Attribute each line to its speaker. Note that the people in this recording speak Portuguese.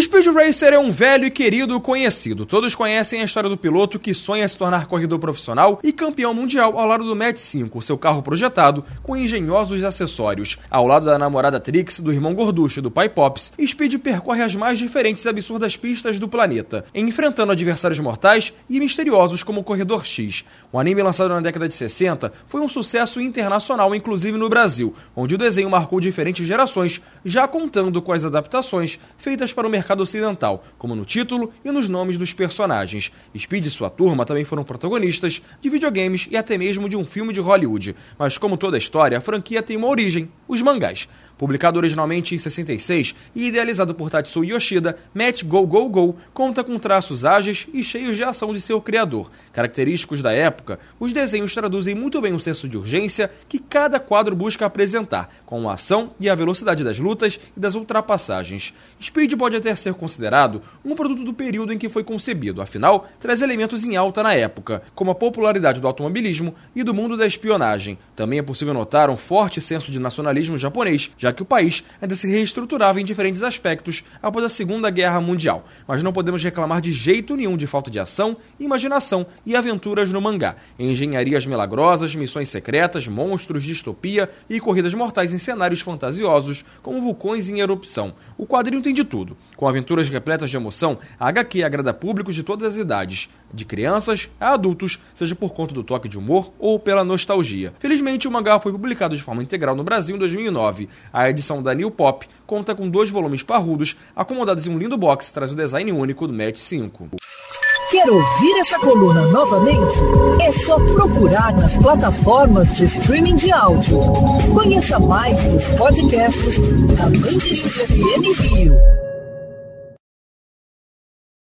Speaker 1: Speed Racer é um velho e querido conhecido. Todos conhecem a história do piloto que sonha se tornar corredor profissional e campeão mundial ao lado do Match 5, seu carro projetado com engenhosos acessórios. Ao lado da namorada Trix, do irmão Gorducho e do pai Pops, Speed percorre as mais diferentes e absurdas pistas do planeta, enfrentando adversários mortais e misteriosos como o Corredor X. O anime lançado na década de 60 foi um sucesso internacional, inclusive no Brasil, onde o desenho marcou diferentes gerações, já contando com as adaptações feitas para o mercado ocidental, como no título e nos nomes dos personagens. Speed e sua turma também foram protagonistas de videogames e até mesmo de um filme de Hollywood. Mas como toda história, a franquia tem uma origem, os mangás. Publicado originalmente em 66 e idealizado por Tatsuo Yoshida, Match Go Go Go conta com traços ágeis e cheios de ação de seu criador. Característicos da época, os desenhos traduzem muito bem o senso de urgência que cada quadro busca apresentar, com a ação e a velocidade das lutas e das ultrapassagens. Speed pode até ser considerado um produto do período em que foi concebido, afinal, traz elementos em alta na época, como a popularidade do automobilismo e do mundo da espionagem. Também é possível notar um forte senso de nacionalismo japonês, já já que o país ainda se reestruturava em diferentes aspectos após a Segunda Guerra Mundial. Mas não podemos reclamar de jeito nenhum de falta de ação, imaginação e aventuras no mangá. Engenharias milagrosas, missões secretas, monstros, distopia e corridas mortais em cenários fantasiosos, como vulcões em erupção. O quadrinho tem de tudo. Com aventuras repletas de emoção, a HQ agrada públicos de todas as idades, de crianças a adultos, seja por conta do toque de humor ou pela nostalgia. Felizmente, o mangá foi publicado de forma integral no Brasil em 2009. A edição da New Pop conta com dois volumes parrudos, acomodados em um lindo box, traz o design único do Match 5.
Speaker 2: Quer ouvir essa coluna novamente? É só procurar nas plataformas de streaming de áudio. Conheça mais dos podcasts da Mandirinhos FM Rio.